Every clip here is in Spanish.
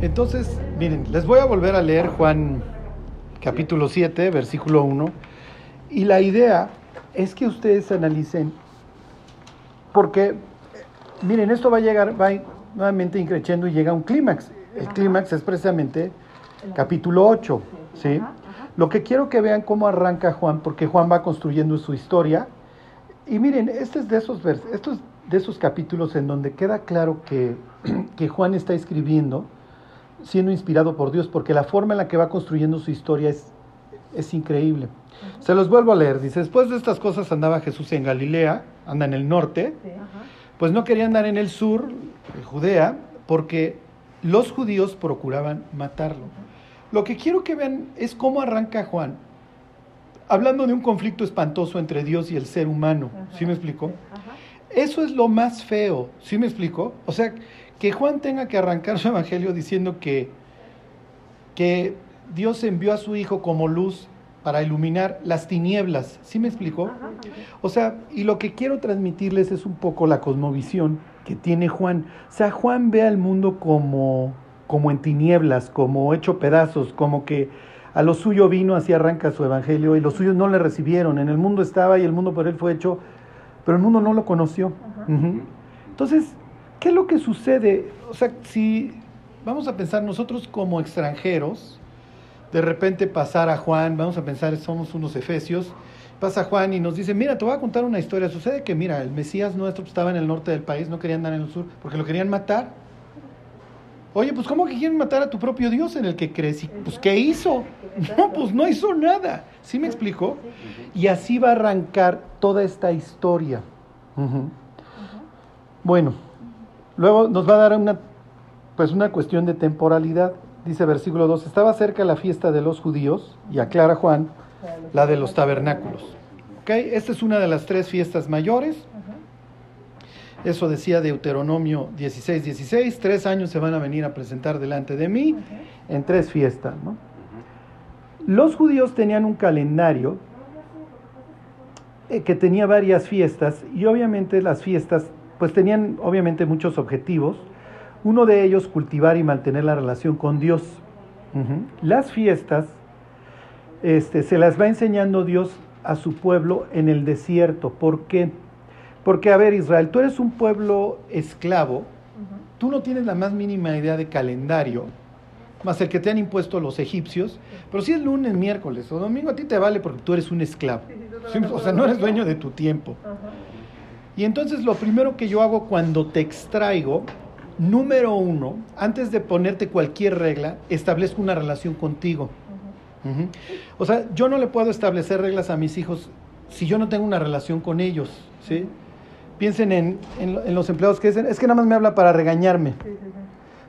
Entonces, miren, les voy a volver a leer Juan capítulo 7, versículo 1. Y la idea es que ustedes analicen, porque, miren, esto va a llegar, va nuevamente increciendo y llega a un clímax. El clímax es precisamente capítulo 8, ¿sí? Lo que quiero que vean cómo arranca Juan, porque Juan va construyendo su historia. Y miren, este es de esos, esto es de esos capítulos en donde queda claro que, que Juan está escribiendo siendo inspirado por Dios, porque la forma en la que va construyendo su historia es, es increíble. Se los vuelvo a leer. Dice, después de estas cosas andaba Jesús en Galilea, anda en el norte, pues no quería andar en el sur, en Judea, porque los judíos procuraban matarlo. Lo que quiero que vean es cómo arranca Juan, hablando de un conflicto espantoso entre Dios y el ser humano. ¿Sí me explico? Eso es lo más feo. ¿Sí me explico? O sea, que Juan tenga que arrancar su evangelio diciendo que, que Dios envió a su Hijo como luz para iluminar las tinieblas. ¿Sí me explicó? O sea, y lo que quiero transmitirles es un poco la cosmovisión que tiene Juan. O sea, Juan ve al mundo como, como en tinieblas, como hecho pedazos, como que a lo suyo vino, así arranca su evangelio, y los suyos no le recibieron. En el mundo estaba y el mundo por él fue hecho, pero el mundo no lo conoció. Entonces, ¿Qué es lo que sucede? O sea, si vamos a pensar nosotros como extranjeros, de repente pasar a Juan, vamos a pensar, somos unos efesios, pasa Juan y nos dice, mira, te voy a contar una historia. Sucede que, mira, el Mesías nuestro estaba en el norte del país, no quería andar en el sur, porque lo querían matar. Oye, pues ¿cómo que quieren matar a tu propio Dios en el que crees? pues ¿qué hizo? No, pues no hizo nada. ¿Sí me explico? Y así va a arrancar toda esta historia. Bueno, Luego nos va a dar una, pues una cuestión de temporalidad. Dice versículo 2, estaba cerca la fiesta de los judíos, y aclara Juan, la de los tabernáculos. ¿Okay? Esta es una de las tres fiestas mayores. Eso decía Deuteronomio 16, 16. Tres años se van a venir a presentar delante de mí en tres fiestas. Los judíos tenían un calendario eh, que tenía varias fiestas y obviamente las fiestas pues tenían obviamente muchos objetivos. Uno de ellos, cultivar y mantener la relación con Dios. Las fiestas este, se las va enseñando Dios a su pueblo en el desierto. ¿Por qué? Porque, a ver, Israel, tú eres un pueblo esclavo, tú no tienes la más mínima idea de calendario, más el que te han impuesto los egipcios, pero si es lunes, miércoles o domingo, a ti te vale porque tú eres un esclavo. O sea, no eres dueño de tu tiempo. Y entonces lo primero que yo hago cuando te extraigo, número uno, antes de ponerte cualquier regla, establezco una relación contigo. O sea, yo no le puedo establecer reglas a mis hijos si yo no tengo una relación con ellos, ¿sí? Piensen en, en, los empleados que dicen, es que nada más me habla para regañarme.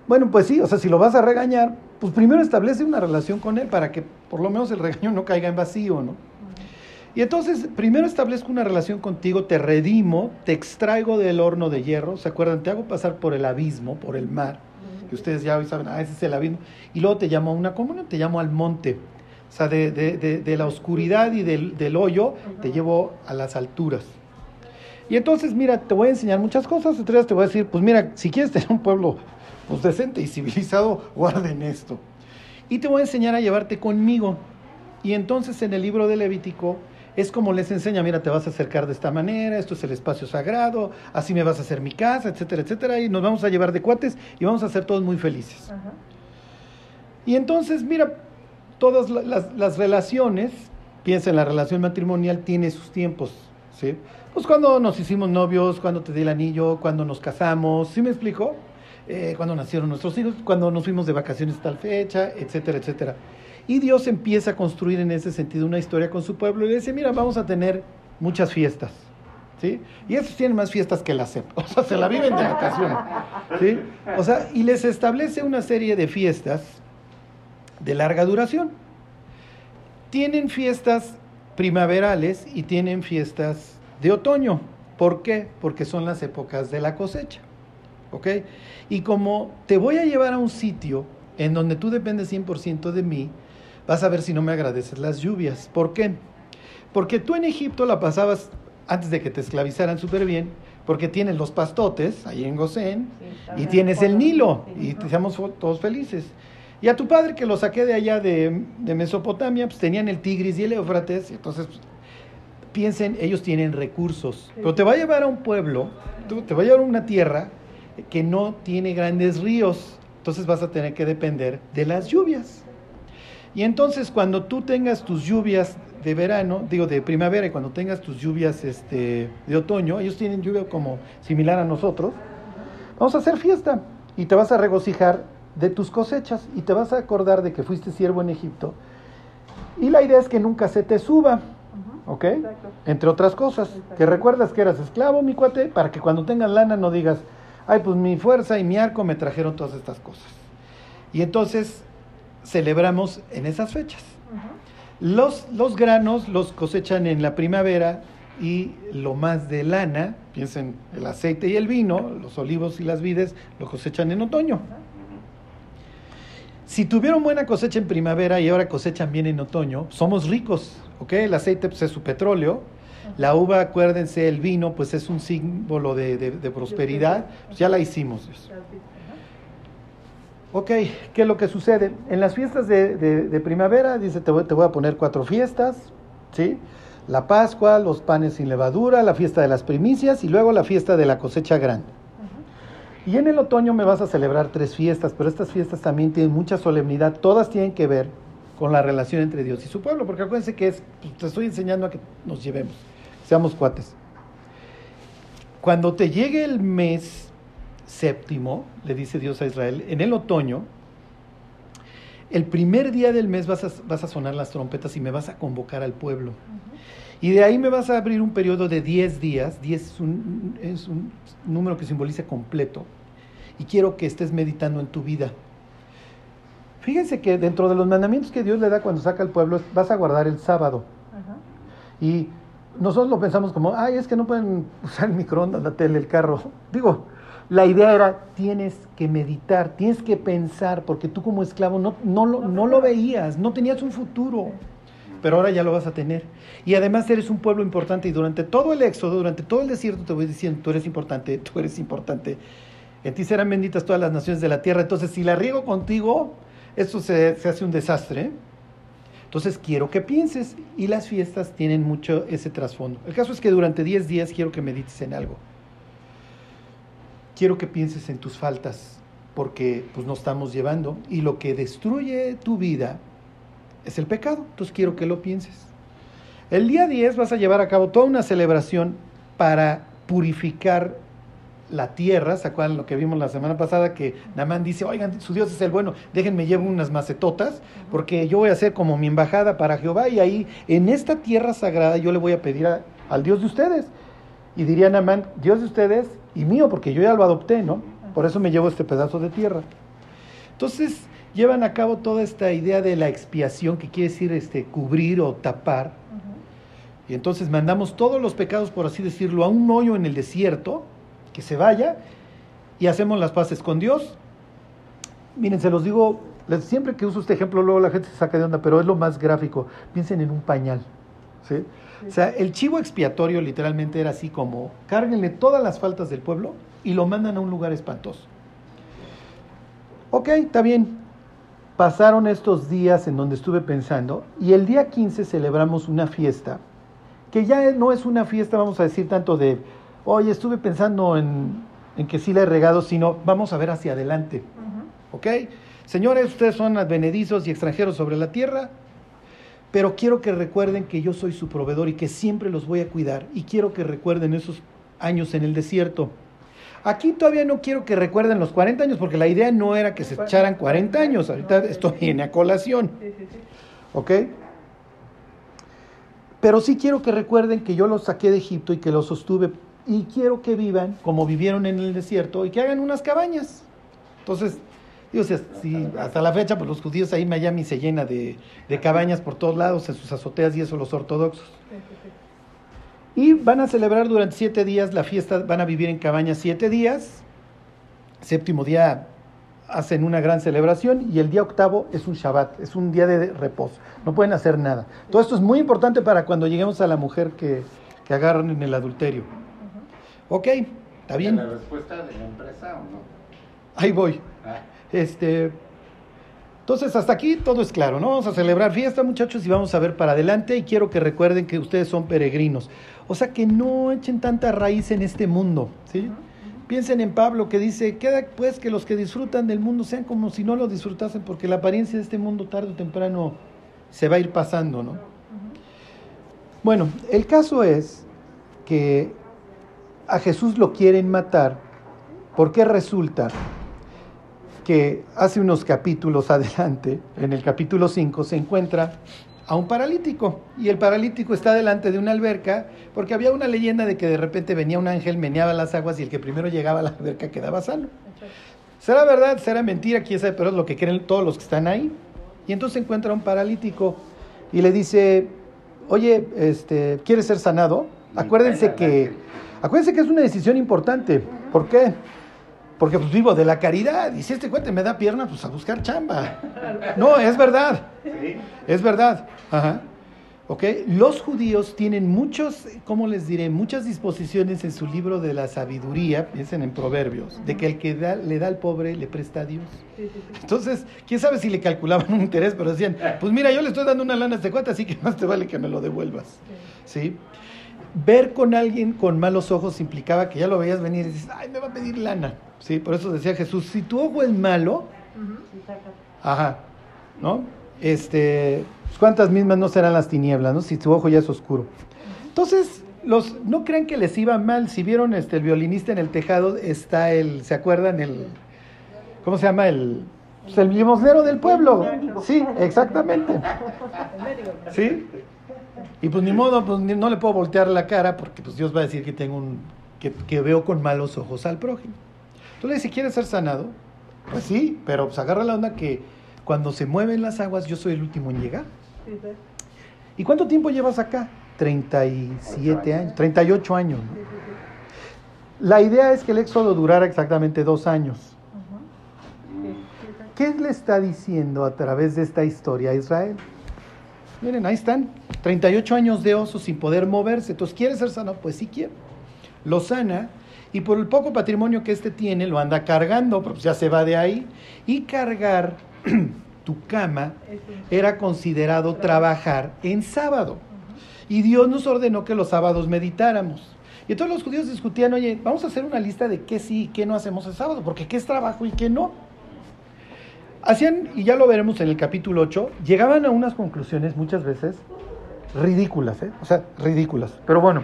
Bueno, pues sí, o sea, si lo vas a regañar, pues primero establece una relación con él para que por lo menos el regaño no caiga en vacío, ¿no? Y entonces, primero establezco una relación contigo, te redimo, te extraigo del horno de hierro, ¿se acuerdan? Te hago pasar por el abismo, por el mar, que ustedes ya hoy saben, ah, ese es el abismo, y luego te llamo a una comunión, te llamo al monte. O sea, de, de, de, la oscuridad y del, del, hoyo te llevo a las alturas. Y entonces, mira, te voy a enseñar muchas cosas. Entonces te voy a decir, pues mira, si quieres tener un pueblo pues, decente y civilizado, guarden esto. Y te voy a enseñar a llevarte conmigo. Y entonces en el libro de Levítico es como les enseña, mira, te vas a acercar de esta manera, esto es el espacio sagrado, así me vas a hacer mi casa, etcétera, etcétera, y nos vamos a llevar de cuates y vamos a ser todos muy felices. Y entonces, mira, todas las, relaciones, piensa en la relación matrimonial, tiene sus tiempos, ¿sí? Pues cuando nos hicimos novios, cuando te di el anillo, cuando nos casamos, ¿sí me explico? Eh, cuando nacieron nuestros hijos, cuando nos fuimos de vacaciones tal fecha, etcétera, etcétera. Y Dios empieza a construir en ese sentido una historia con su pueblo y le dice, mira, vamos a tener muchas fiestas. ¿Sí? Y esos tienen más fiestas que la CEP, o sea, se la viven de vacaciones. ¿sí? O sea, y les establece una serie de fiestas de larga duración. Tienen fiestas primaverales y tienen fiestas de otoño. ¿Por qué? Porque son las épocas de la cosecha. ¿Ok? Y como te voy a llevar a un sitio en donde tú dependes 100% de mí, vas a ver si no me agradeces las lluvias. ¿Por qué? Porque tú en Egipto la pasabas, antes de que te esclavizaran súper bien, porque tienes los pastotes ahí en Gosén Sí, y tienes el Nilo y Sí. estamos todos felices. Y a tu padre que lo saqué de allá de, de Mesopotamia, pues tenían el Tigris y el Éufrates, y entonces pues, piensen, ellos tienen recursos, pero te va a llevar a un pueblo, te va a llevar a una tierra que no tiene grandes ríos, entonces vas a tener que depender de las lluvias. Y entonces cuando tú tengas tus lluvias de verano, digo de primavera, y cuando tengas tus lluvias este, de otoño, ellos tienen lluvia como similar a nosotros, vamos a hacer fiesta y te vas a regocijar de tus cosechas y te vas a acordar de que fuiste siervo en Egipto. Y la idea es que nunca se te suba. ¿ok? Exacto. Entre otras cosas, Exacto. que recuerdas que eras esclavo, mi cuate, para que cuando tengas lana no digas, ay, pues mi fuerza y mi arco me trajeron todas estas cosas. Y entonces celebramos en esas fechas. Los, los granos los cosechan en la primavera y lo más de lana, piensen el aceite y el vino, los olivos y las vides, lo cosechan en otoño. Si tuvieron buena cosecha en primavera y ahora cosechan bien en otoño, somos ricos, ¿ok? El aceite pues, es su petróleo, la uva, acuérdense, el vino pues es un símbolo de, de- de prosperidad, pues, ya la hicimos. Dios. Ok, ¿qué es lo que sucede? En las fiestas de, de- de primavera, dice, te voy, te voy a poner cuatro fiestas, ¿sí? La Pascua, los panes sin levadura, la fiesta de las primicias y luego la fiesta de la cosecha grande. Y en el otoño me vas a celebrar tres fiestas, pero estas fiestas también tienen mucha solemnidad, todas tienen que ver con la relación entre Dios y su pueblo, porque acuérdense que es, pues, te estoy enseñando a que nos llevemos, seamos cuates. Cuando te llegue el mes séptimo, le dice Dios a Israel, en el otoño, el primer día del mes vas a, vas a sonar las trompetas y me vas a convocar al pueblo. Y de ahí me vas a abrir un periodo de 10 días. 10 es un, es un número que simboliza completo. Y quiero que estés meditando en tu vida. Fíjense que dentro de los mandamientos que Dios le da cuando saca al pueblo, vas a guardar el sábado. Y nosotros lo pensamos como, ay, es que no pueden usar el microondas, la tele, el carro. Digo, la idea era, tienes que meditar, tienes que pensar, porque tú como esclavo no, no, lo, no lo veías, no tenías un futuro pero ahora ya lo vas a tener. Y además eres un pueblo importante y durante todo el éxodo, durante todo el desierto te voy diciendo, tú eres importante, tú eres importante. En ti serán benditas todas las naciones de la tierra. Entonces, si la riego contigo, esto se, se hace un desastre. Entonces, quiero que pienses. Y las fiestas tienen mucho ese trasfondo. El caso es que durante 10 días quiero que medites en algo. Quiero que pienses en tus faltas, porque pues nos estamos llevando. Y lo que destruye tu vida es el pecado. Entonces quiero que lo pienses. El día 10 vas a llevar a cabo toda una celebración para purificar la tierra. ¿Se acuerdan lo que vimos la semana pasada? Que Namán dice, oigan, su Dios es el bueno, déjenme llevo unas macetotas, porque yo voy a hacer como mi embajada para Jehová y ahí, en esta tierra sagrada, yo le voy a pedir al Dios de ustedes. Y diría Namán, Dios de ustedes y mío, porque yo ya lo adopté, ¿no? Por eso me llevo este pedazo de tierra. Entonces, llevan a cabo toda esta idea de la expiación, que quiere decir este, cubrir o tapar. Y entonces mandamos todos los pecados, por así decirlo, a un hoyo en el desierto, que se vaya, y hacemos las paces con Dios. Miren, se los digo, siempre que uso este ejemplo, luego la gente se saca de onda, pero es lo más gráfico. Piensen en un pañal. ¿sí? O sea, el chivo expiatorio literalmente era así como, cárguenle todas las faltas del pueblo y lo mandan a un lugar espantoso. Ok, está bien. Pasaron estos días en donde estuve pensando y el día 15 celebramos una fiesta que ya no es una fiesta, vamos a decir, tanto de, oye, estuve pensando en, en que sí la he regado, sino vamos a ver hacia adelante. Ujú. ¿Ok? Señores, ustedes son advenedizos y extranjeros sobre la tierra, pero quiero que recuerden que yo soy su proveedor y que siempre los voy a cuidar. Y quiero que recuerden esos años en el desierto. Aquí todavía no quiero que recuerden los 40 años, porque la idea no era que se echaran 40 años. Ahorita esto viene a colación. ¿Ok? Pero sí quiero que recuerden que yo los saqué de Egipto y que los sostuve. Y quiero que vivan como vivieron en el desierto y que hagan unas cabañas. Entonces, digo, si, si hasta la fecha, pues los judíos ahí en Miami se llena de, de cabañas por todos lados, en sus azoteas y eso los ortodoxos. Y van a celebrar durante siete días la fiesta, van a vivir en cabañas siete días. Séptimo día hacen una gran celebración y el día octavo es un Shabbat, es un día de reposo. No pueden hacer nada. Todo esto es muy importante para cuando lleguemos a la mujer que, que agarran en el adulterio. Ok, ¿Está bien? ¿La respuesta de la empresa o no? Ahí voy. Ah, Este, entonces, hasta aquí todo es claro, ¿no? Vamos a celebrar fiesta, muchachos, y vamos a ver para adelante. Y quiero que recuerden que ustedes son peregrinos. O sea, que no echen tanta raíz en este mundo, ¿sí? Piensen en Pablo que dice, queda pues que los que disfrutan del mundo sean como si no lo disfrutasen, porque la apariencia de este mundo tarde o temprano se va a ir pasando, ¿no? Bueno, el caso es que a Jesús lo quieren matar porque resulta que hace unos capítulos adelante, en el capítulo 5, se encuentra a un paralítico. Y el paralítico está delante de una alberca, porque había una leyenda de que de repente venía un ángel, meneaba las aguas y el que primero llegaba a la alberca quedaba sano. ¿Será verdad? ¿Será mentira? ¿Quién sabe? Pero es lo que creen todos los que están ahí. Y entonces encuentra a un paralítico y le dice, oye, este, ¿quieres ser sanado? Acuérdense que, acuérdense que es una decisión importante. ¿Por qué? Porque pues vivo de la caridad. Y si este cuate me da pierna, pues a buscar chamba. No, es verdad. sí. Es verdad. Ajá. ¿Ok? Los judíos tienen muchos, ¿cómo les diré? Muchas disposiciones en su libro de la sabiduría, piensen en proverbios, de que el que da- le da al pobre le presta a Dios. Entonces, quién sabe si le calculaban un interés, pero decían, pues mira, yo le estoy dando una lana a este cuate, así que más te vale que me lo devuelvas. ¿Sí? Ver con alguien con malos ojos implicaba que ya lo veías venir y dices, ay, me va a pedir lana. ¿Sí? Por eso decía Jesús, si tu ojo es malo, Ajá, ¿no? Este, pues, ¿cuántas mismas no serán las tinieblas, no? Si tu ojo ya es oscuro. Entonces, los, no crean que les iba mal. Si vieron este, el violinista en el tejado, está el, ¿se acuerdan? El, ¿cómo se llama? El, pues, el limosnero del pueblo. Sí, exactamente. ¿Sí? Y pues ni modo, pues no le puedo voltear la cara porque pues Dios va a decir que tengo un, que, que veo con malos ojos al prójimo. Entonces le dice, ¿quieres ser sanado? Pues sí, pero pues agarra la onda que cuando se mueven las aguas yo soy el último en llegar. ¿Y cuánto tiempo llevas acá? 37 años, 38 años. ¿no? La idea es que el éxodo durara exactamente dos años. ¿Qué le está diciendo a través de esta historia a Israel? Miren, ahí están, 38 años de oso sin poder moverse. Entonces, ¿quiere ser sano? Pues sí quiere. Lo sana y por el poco patrimonio que este tiene, lo anda cargando, pues ya se va de ahí. Y cargar tu cama era considerado trabajar en sábado. Y Dios nos ordenó que los sábados meditáramos. Y entonces los judíos discutían, oye, vamos a hacer una lista de qué sí y qué no hacemos el sábado, porque qué es trabajo y qué no. Hacían, y ya lo veremos en el capítulo 8, llegaban a unas conclusiones muchas veces ridículas, ¿eh? O sea, ridículas. Pero bueno,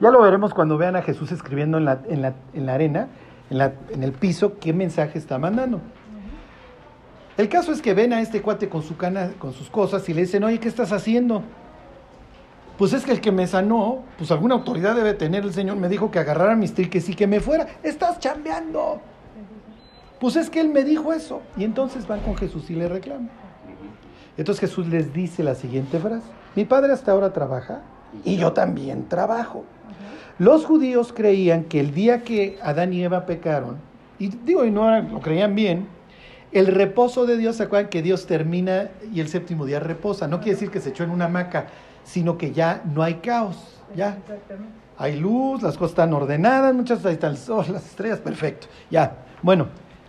ya lo veremos cuando vean a Jesús escribiendo en la, en la, en la arena, en, la, en el piso, qué mensaje está mandando. El caso es que ven a este cuate con, su cana, con sus cosas y le dicen, oye, ¿qué estás haciendo? Pues es que el que me sanó, pues alguna autoridad debe tener, el Señor me dijo que agarrara mis triques y que me fuera. Estás chambeando. Pues es que él me dijo eso. Y entonces van con Jesús y le reclaman. Entonces Jesús les dice la siguiente frase. Mi padre hasta ahora trabaja y yo también trabajo. Los judíos creían que el día que Adán y Eva pecaron, y digo, y no lo creían bien, el reposo de Dios, ¿se acuerdan que Dios termina y el séptimo día reposa? No quiere decir que se echó en una hamaca, sino que ya no hay caos, ya. Hay luz, las cosas están ordenadas, muchas ahí está el sol, las estrellas, perfecto. Ya. Bueno,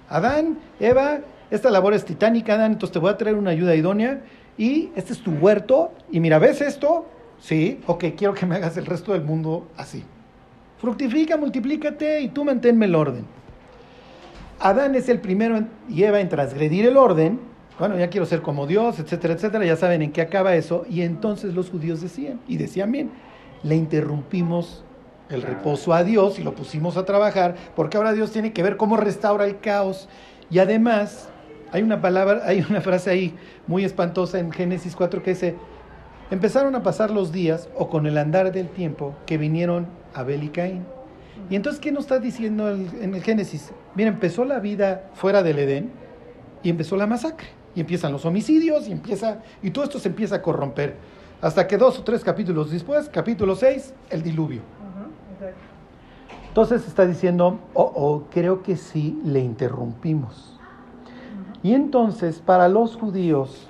Adán, Eva, esta labor es titánica, Adán, entonces te voy a traer una ayuda idónea y este es tu huerto y mira, ¿ves esto? Sí, ok, quiero que me hagas el resto del mundo así. Fructifica, multiplícate y tú manténme el orden. Adán es el primero y Eva en transgredir el orden. Bueno, ya quiero ser como Dios, etcétera, etcétera. Ya saben en qué acaba eso. Y entonces los judíos decían, y decían bien, le interrumpimos el reposo a Dios y lo pusimos a trabajar, porque ahora Dios tiene que ver cómo restaura el caos. Y además, hay una palabra, hay una frase ahí muy espantosa en Génesis 4 que dice, empezaron a pasar los días o con el andar del tiempo que vinieron Abel y Caín. Y entonces, ¿qué nos está diciendo en el Génesis? Mira, empezó la vida fuera del Edén y empezó la masacre. Y empiezan los homicidios y empieza, y todo esto se empieza a corromper. Hasta que dos o tres capítulos después, capítulo 6, el diluvio. Entonces está diciendo, oh, oh, creo que sí le interrumpimos. Y entonces, para los judíos,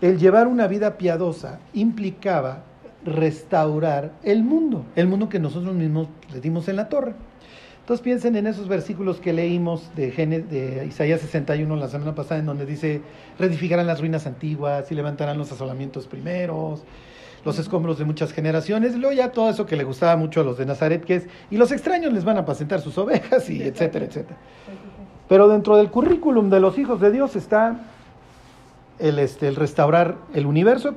el llevar una vida piadosa implicaba restaurar el mundo, el mundo que nosotros mismos le dimos en la torre. Entonces piensen en esos versículos que leímos de, de Isaías 61 la semana pasada, en donde dice, reedificarán las ruinas antiguas y levantarán los asolamientos primeros, los escombros de muchas generaciones, luego ya todo eso que le gustaba mucho a los de Nazaret, que es, y los extraños les van a apacentar sus ovejas, y etcétera, etcétera. Pero dentro del currículum de los hijos de Dios está el, este, el restaurar el universo.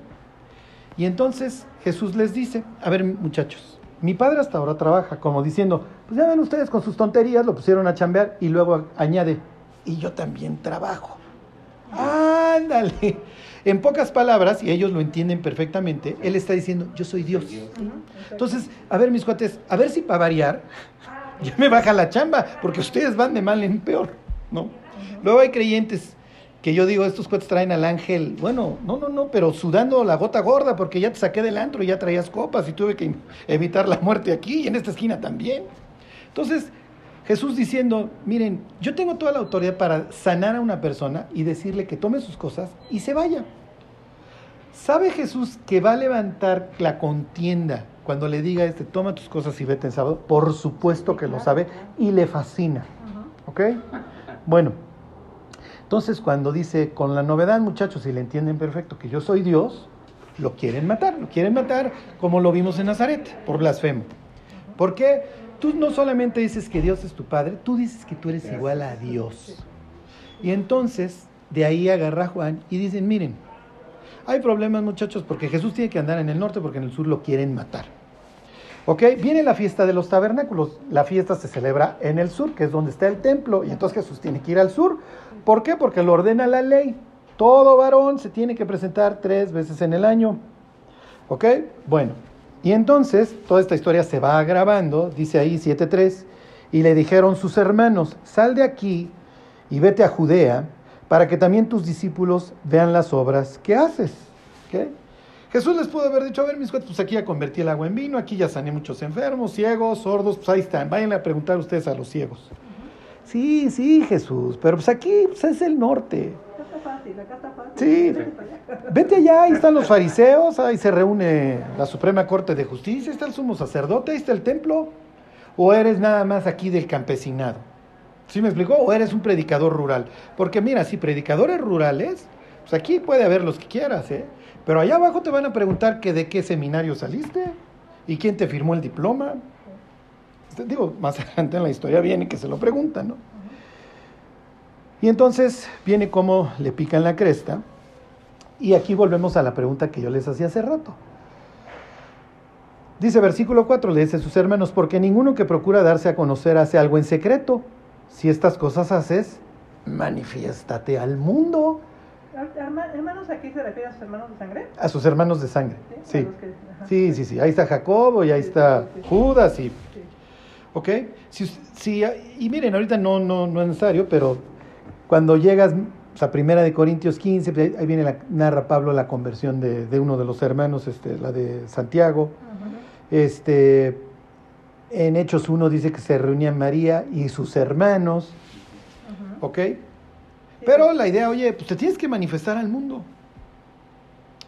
Y entonces Jesús les dice, a ver muchachos, mi padre hasta ahora trabaja, como diciendo, pues ya ven ustedes con sus tonterías, lo pusieron a chambear y luego añade, y yo también trabajo. Ándale. En pocas palabras, y ellos lo entienden perfectamente, él está diciendo, yo soy Dios. Entonces, a ver mis cuates, a ver si para variar, ya me baja la chamba, porque ustedes van de mal en peor, ¿no? Luego hay creyentes que yo digo, estos cuates traen al ángel, bueno, no, no, no, pero sudando la gota gorda porque ya te saqué del antro y ya traías copas y tuve que evitar la muerte aquí y en esta esquina también. Entonces, Jesús diciendo, miren, yo tengo toda la autoridad para sanar a una persona y decirle que tome sus cosas y se vaya. ¿Sabe Jesús que va a levantar la contienda cuando le diga este, toma tus cosas y vete en sábado? Por supuesto que lo sabe y le fascina. ¿Ok? Bueno. Entonces, cuando dice, con la novedad, muchachos, si le entienden perfecto que yo soy Dios, lo quieren matar, lo quieren matar como lo vimos en Nazaret, por blasfemo. ¿Por qué? Tú no solamente dices que Dios es tu Padre, tú dices que tú eres igual a Dios. Y entonces, de ahí agarra Juan y dicen, miren, hay problemas muchachos porque Jesús tiene que andar en el norte porque en el sur lo quieren matar. ¿Ok? Viene la fiesta de los tabernáculos. La fiesta se celebra en el sur, que es donde está el templo, y entonces Jesús tiene que ir al sur. ¿Por qué? Porque lo ordena la ley. Todo varón se tiene que presentar tres veces en el año. ¿Ok? Bueno, y entonces toda esta historia se va agravando, dice ahí 7.3, y le dijeron sus hermanos, sal de aquí y vete a Judea, para que también tus discípulos vean las obras que haces. ¿Ok? Jesús les pudo haber dicho, a ver mis cuates, pues aquí ya convertí el agua en vino, aquí ya sané muchos enfermos, ciegos, sordos, pues ahí están, vayan a preguntar ustedes a los ciegos. Sí, sí, Jesús, pero pues aquí pues es el norte. Sí, vete allá, ahí están los fariseos, ahí se reúne la Suprema Corte de Justicia, está el sumo sacerdote, ahí está el templo. ¿O eres nada más aquí del campesinado? ¿Sí me explicó? ¿O eres un predicador rural? Porque mira, si predicadores rurales, pues aquí puede haber los que quieras, ¿eh? Pero allá abajo te van a preguntar que de qué seminario saliste y quién te firmó el diploma. Digo, más adelante en la historia viene que se lo preguntan, ¿no? Y entonces viene como le pican la cresta. Y aquí volvemos a la pregunta que yo les hacía hace rato. Dice versículo 4, le dice a sus hermanos, porque ninguno que procura darse a conocer hace algo en secreto. Si estas cosas haces, manifiéstate al mundo. ¿Hermanos aquí se refiere a sus hermanos de sangre? A sus hermanos de sangre, sí. Sí, sí, sí. Ahí está Jacobo y ahí está Judas y... ¿Ok? Si, y miren, ahorita no, no, no es necesario, pero cuando llegas a Primera de Corintios 15, pues, ahí viene la, narra Pablo la conversión de, de, uno de los hermanos, este, la de Santiago. Este, en Hechos 1 dice que se reunían María y sus hermanos. ¿Ok? Pero la idea, oye, pues te tienes que manifestar al mundo.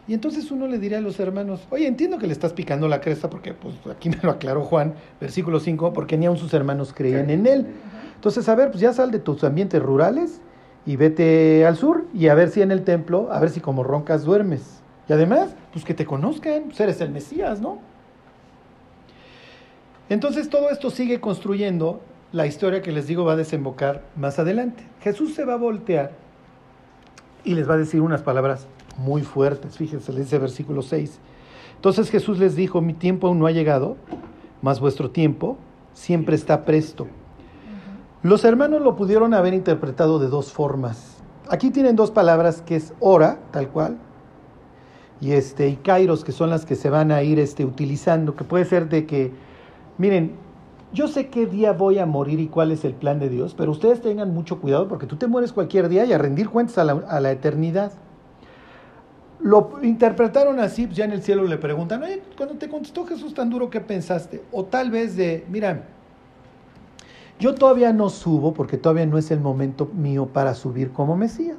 Y entonces uno le diría a los hermanos, oye, entiendo que le estás picando la cresta, porque pues aquí me lo aclaró Juan, versículo 5, porque ni aun sus hermanos creían en él. Entonces, a ver, pues ya sal de tus ambientes rurales y vete al sur y a ver si en el templo, a ver si como roncas duermes. Y además, pues que te conozcan, pues eres el Mesías, ¿no? Entonces todo esto sigue construyendo la historia que les digo va a desembocar más adelante. Jesús se va a voltear y les va a decir unas palabras muy fuertes. Fíjense, le dice versículo 6. Entonces Jesús les dijo, mi tiempo aún no ha llegado, mas vuestro tiempo siempre está presto. Los hermanos lo pudieron haber interpretado de dos formas. Aquí tienen dos palabras que es hora, tal cual, y este y kairos, que son las que se van a ir este, utilizando, que puede ser de que, miren, yo sé qué día voy a morir y cuál es el plan de Dios, pero ustedes tengan mucho cuidado porque tú te mueres cualquier día y a rendir cuentas a la, a la eternidad. Lo interpretaron así, pues ya en el cielo le preguntan, oye, cuando te contestó Jesús tan duro, ¿qué pensaste? O tal vez de, mira, yo todavía no subo porque todavía no es el momento mío para subir como Mesías.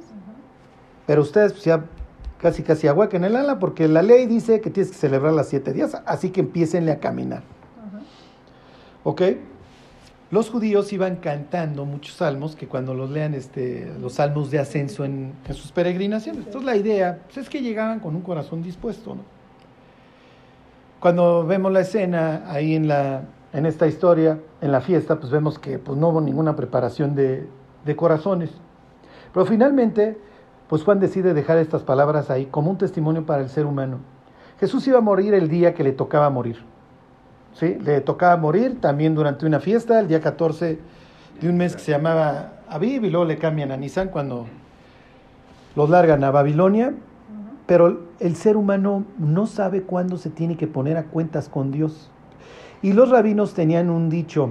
Pero ustedes pues, ya casi casi en el ala porque la ley dice que tienes que celebrar las siete días, así que empiecenle a caminar. ¿Ok? los judíos iban cantando muchos salmos que cuando los lean este, los salmos de ascenso en, sus peregrinaciones. Entonces la idea pues, es que llegaban con un corazón dispuesto. ¿no? Cuando vemos la escena ahí en, la, en esta historia, en la fiesta, pues vemos que pues, no hubo ninguna preparación de, de corazones. Pero finalmente, pues Juan decide dejar estas palabras ahí como un testimonio para el ser humano. Jesús iba a morir el día que le tocaba morir. ¿Sí? Le tocaba morir también durante una fiesta, el día 14 de un mes que se llamaba Aviv, y luego le cambian a Nisan cuando los largan a Babilonia. Pero el ser humano no sabe cuándo se tiene que poner a cuentas con Dios. Y los rabinos tenían un dicho,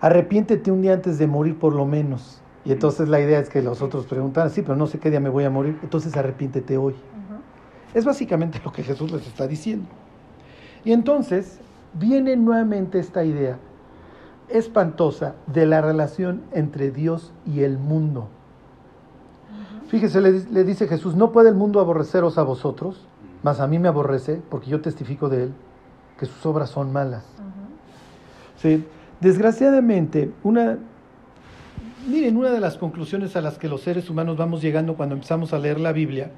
arrepiéntete un día antes de morir por lo menos. Y entonces la idea es que los otros preguntan, sí, pero no sé qué día me voy a morir, entonces arrepiéntete hoy. Es básicamente lo que Jesús les está diciendo. Y entonces viene nuevamente esta idea espantosa de la relación entre Dios y el mundo. Fíjese, le, le, dice Jesús, no puede el mundo aborreceros a vosotros, mas a mí me aborrece, porque yo testifico de él, que sus obras son malas. Uh -huh. ¿Sí? Desgraciadamente, una, miren, una de las conclusiones a las que los seres humanos vamos llegando cuando empezamos a leer la Biblia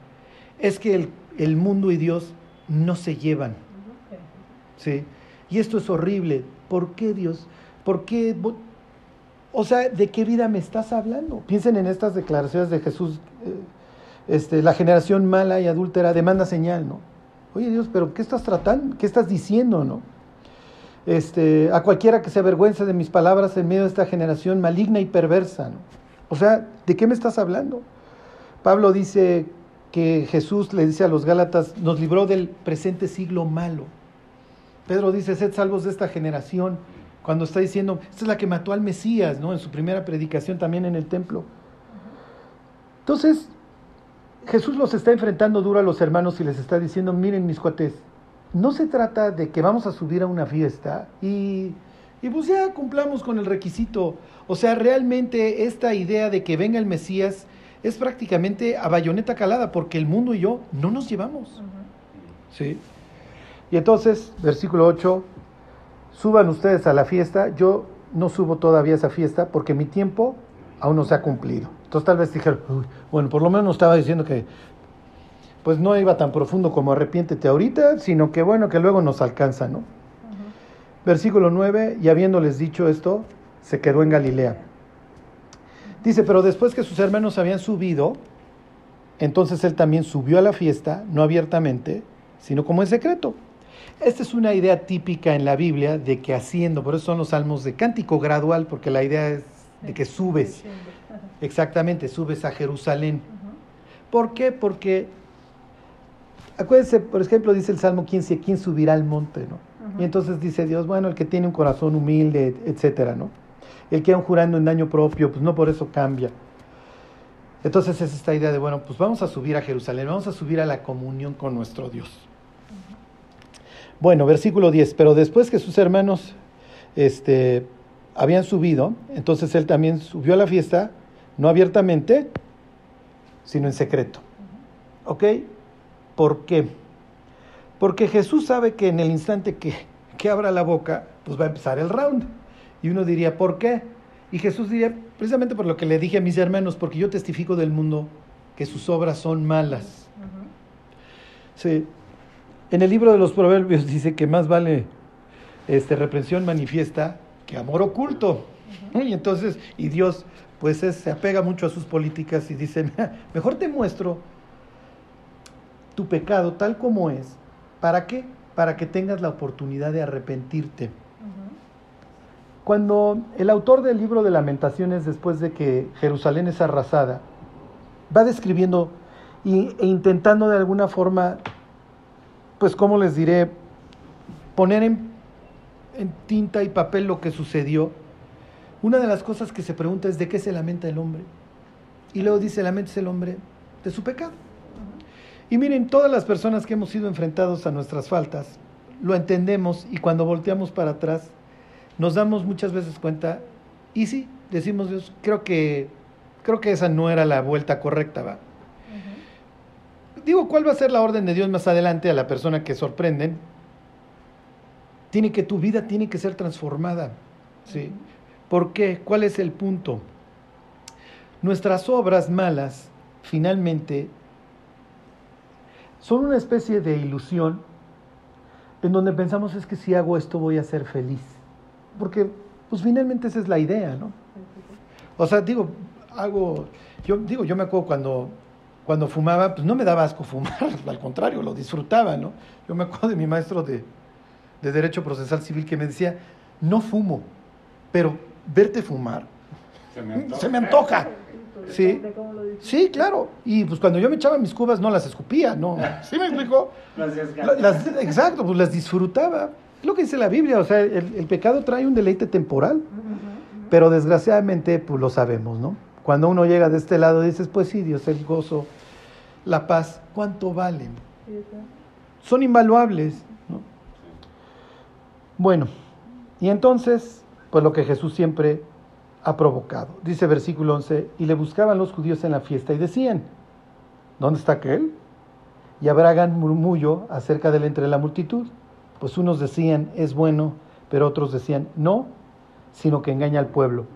es que el, el mundo y Dios no se llevan. ¿Sí? Y esto es horrible. ¿Por qué Dios? ¿Por qué? O sea, ¿de qué vida me estás hablando? Piensen en estas declaraciones de Jesús. Eh, este, la generación mala y adúltera demanda señal, ¿no? Oye Dios, pero ¿qué estás tratando? ¿Qué estás diciendo, no? Este, a cualquiera que se avergüence de mis palabras en medio de esta generación maligna y perversa, ¿no? O sea, ¿de qué me estás hablando? Pablo dice que Jesús le dice a los Gálatas, nos libró del presente siglo malo. Pedro dice, sed salvos de esta generación, cuando está diciendo, esta es la que mató al Mesías, ¿no? En su primera predicación también en el templo. Entonces, Jesús los está enfrentando duro a los hermanos y les está diciendo, miren mis cuates, no se trata de que vamos a subir a una fiesta y, y pues ya cumplamos con el requisito. O sea, realmente esta idea de que venga el Mesías es prácticamente a bayoneta calada, porque el mundo y yo no nos llevamos. Uh -huh. ¿Sí? Y entonces, versículo 8, suban ustedes a la fiesta, yo no subo todavía a esa fiesta porque mi tiempo aún no se ha cumplido. Entonces tal vez dijeron, bueno, por lo menos estaba diciendo que pues no iba tan profundo como arrepiéntete ahorita, sino que bueno, que luego nos alcanza, ¿no? Uh -huh. Versículo 9, y habiéndoles dicho esto, se quedó en Galilea. Dice, pero después que sus hermanos habían subido, entonces él también subió a la fiesta, no abiertamente, sino como en secreto. Esta es una idea típica en la Biblia de que haciendo, por eso son los salmos de cántico gradual, porque la idea es de que subes, exactamente, subes a Jerusalén. ¿Por qué? Porque, acuérdense, por ejemplo, dice el Salmo 15, ¿quién subirá al monte? ¿no? Y entonces dice Dios, bueno, el que tiene un corazón humilde, etcétera, ¿no? El que aún jurando en daño propio, pues no por eso cambia. Entonces es esta idea de, bueno, pues vamos a subir a Jerusalén, vamos a subir a la comunión con nuestro Dios. Bueno, versículo 10, pero después que sus hermanos este, habían subido, entonces él también subió a la fiesta, no abiertamente, sino en secreto. ¿Ok? ¿Por qué? Porque Jesús sabe que en el instante que, que abra la boca, pues va a empezar el round. Y uno diría, ¿por qué? Y Jesús diría, precisamente por lo que le dije a mis hermanos, porque yo testifico del mundo que sus obras son malas. Uh -huh. Sí. En el libro de los Proverbios dice que más vale este, reprensión manifiesta que amor oculto. Uh -huh. Y entonces, y Dios pues es, se apega mucho a sus políticas y dice, mejor te muestro tu pecado tal como es. ¿Para qué? Para que tengas la oportunidad de arrepentirte. Cuando el autor del libro de lamentaciones, después de que Jerusalén es arrasada, va describiendo e intentando de alguna forma, pues, ¿cómo les diré? Poner en, tinta y papel lo que sucedió. Una de las cosas que se pregunta es de qué se lamenta el hombre. Y luego dice, lamenta el hombre de su pecado. Y miren, todas las personas que hemos sido enfrentados a nuestras faltas, lo entendemos y cuando volteamos para atrás, nos damos muchas veces cuenta y sí, decimos Dios, creo que creo que esa no era la vuelta correcta, ¿va? Digo, ¿cuál va a ser la orden de Dios más adelante a la persona que sorprenden? Tiene que tu vida tiene que ser transformada. ¿sí? ¿Por qué? ¿Cuál es el punto? Nuestras obras malas, finalmente, son una especie de ilusión en donde pensamos es que si hago esto voy a ser feliz. Porque, pues finalmente esa es la idea, ¿no? O sea, digo, hago, yo digo, yo me acuerdo cuando, cuando fumaba, pues no me daba asco fumar, al contrario, lo disfrutaba, ¿no? Yo me acuerdo de mi maestro de, de Derecho Procesal Civil que me decía, no fumo, pero verte fumar Se me antoja. se me antoja. Sí. Sí, claro. Y pues cuando yo me echaba mis cubas no las escupía, ¿no? ¿Sí me explico? Las las- exacto, pues las disfrutaba. Es lo que dice la Biblia, o sea, el, el pecado trae un deleite temporal, pero desgraciadamente pues lo sabemos, ¿no? Cuando uno llega de este lado dices, pues sí, Dios, el gozo, la paz, ¿cuánto valen? Son invaluables, ¿no? Bueno, y entonces, pues lo que Jesús siempre ha provocado. Dice versículo 11, y le buscaban los judíos en la fiesta y decían, ¿dónde está aquel? Y habrá gran murmullo acerca de él entre la multitud. Pues unos decían, es bueno, pero otros decían, no, sino que engaña al pueblo.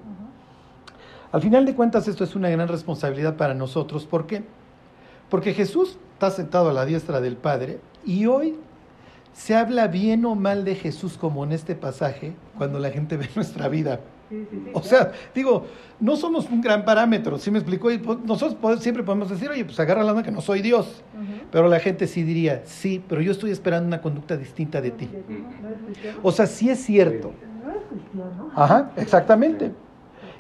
Al final de cuentas, esto es una gran responsabilidad para nosotros. ¿Por qué? Porque Jesús está sentado a la diestra del Padre y hoy se habla bien o mal de Jesús como en este pasaje cuando la gente ve nuestra vida. Sí, sí, sí, O sea, digo, no somos un gran parámetro, ¿sí me explicó? Y nosotros siempre podemos decir, oye, pues agarra la mano que no soy Dios. Pero la gente sí diría, sí, pero yo estoy esperando una conducta distinta de ti. O sea, sí es cierto. No es cristiano. Ajá, exactamente.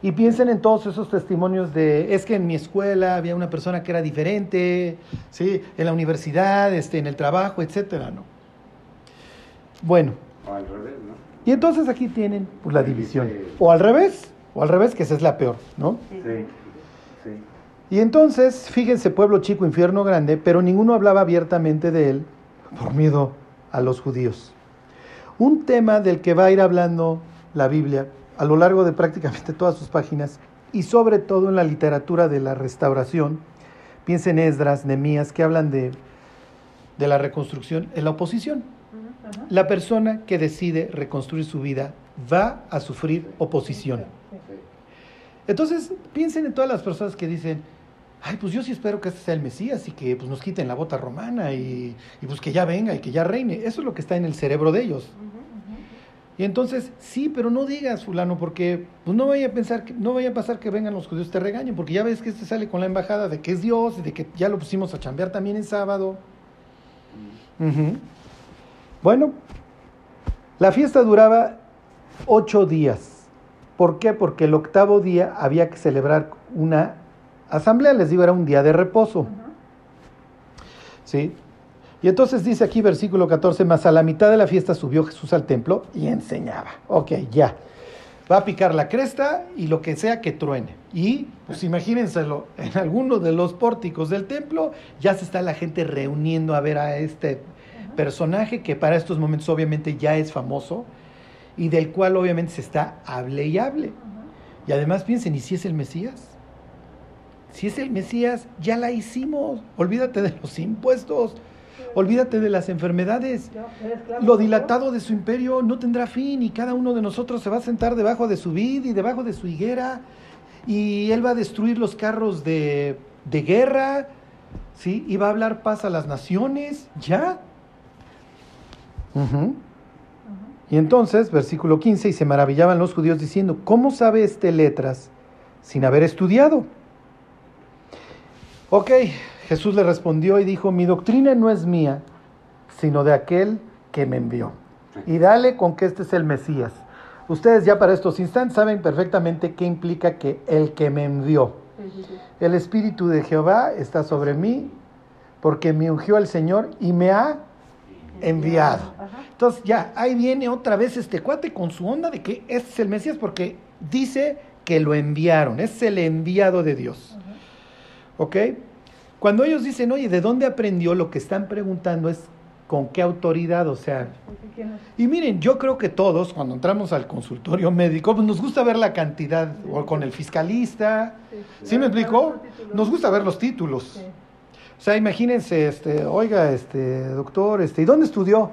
Y piensen en todos esos testimonios de, es que en mi escuela había una persona que era diferente, ¿sí? En la universidad, este, en el trabajo, etcétera, ¿no? Bueno, O al revés, ¿no? y entonces aquí tienen pues, la división. O al revés, o al revés, que esa es la peor, ¿no? Sí. Y entonces, fíjense, pueblo chico, infierno grande, pero ninguno hablaba abiertamente de él por miedo a los judíos. Un tema del que va a ir hablando la Biblia a lo largo de prácticamente todas sus páginas y sobre todo en la literatura de la restauración, piensen Esdras, Nemías, que hablan de, de la reconstrucción, en la oposición. La persona que decide reconstruir su vida va a sufrir oposición. Entonces, piensen en todas las personas que dicen, ay, pues yo sí espero que este sea el Mesías y que pues, nos quiten la bota romana y, y, pues que ya venga y que ya reine. Eso es lo que está en el cerebro de ellos. Y entonces, sí, pero no digas, fulano, porque pues no vaya a pensar, que, no vaya a pasar que vengan los judíos y te regañen, porque ya ves que este sale con la embajada de que es Dios y de que ya lo pusimos a chambear también en sábado. Bueno, la fiesta duraba ocho días. ¿Por qué? Porque el octavo día había que celebrar una asamblea, les digo, era un día de reposo. ¿Sí? Y entonces dice aquí versículo 14, más a la mitad de la fiesta subió Jesús al templo y enseñaba. Ok, ya. Va a picar la cresta y lo que sea que truene. Y, pues imagínenselo, en alguno de los pórticos del templo ya se está la gente reuniendo a ver a este personaje que para estos momentos obviamente ya es famoso y del cual obviamente se está hable y hable. Y además piensen, ¿y si es el Mesías? Si es el Mesías, ya la hicimos. Olvídate de los impuestos, olvídate de las enfermedades. Lo dilatado de su imperio no tendrá fin y cada uno de nosotros se va a sentar debajo de su vid y debajo de su higuera y él va a destruir los carros de, de guerra, ¿sí? Y va a hablar paz a las naciones, ya. Y entonces, versículo 15, y se maravillaban los judíos diciendo, ¿cómo sabe este letras sin haber estudiado? Ok, Jesús le respondió y dijo, mi doctrina no es mía, sino de aquel que me envió. Y dale con que este es el Mesías. Ustedes ya para estos instantes saben perfectamente qué implica que el que me envió. El Espíritu de Jehová está sobre mí porque me ungió el Señor y me ha enviado. Entonces ya, ahí viene otra vez este cuate con su onda de que este es el Mesías porque dice que lo enviaron, es el enviado de Dios. ¿Ok? Cuando ellos dicen, oye, ¿de dónde aprendió? Lo que están preguntando es con qué autoridad, o sea... Y miren, yo creo que todos, cuando entramos al consultorio médico, pues nos gusta ver la cantidad, o con el fiscalista, ¿sí me explicó? Nos gusta ver los títulos. O sea, imagínense, este, oiga, este, doctor, este, ¿y dónde estudió?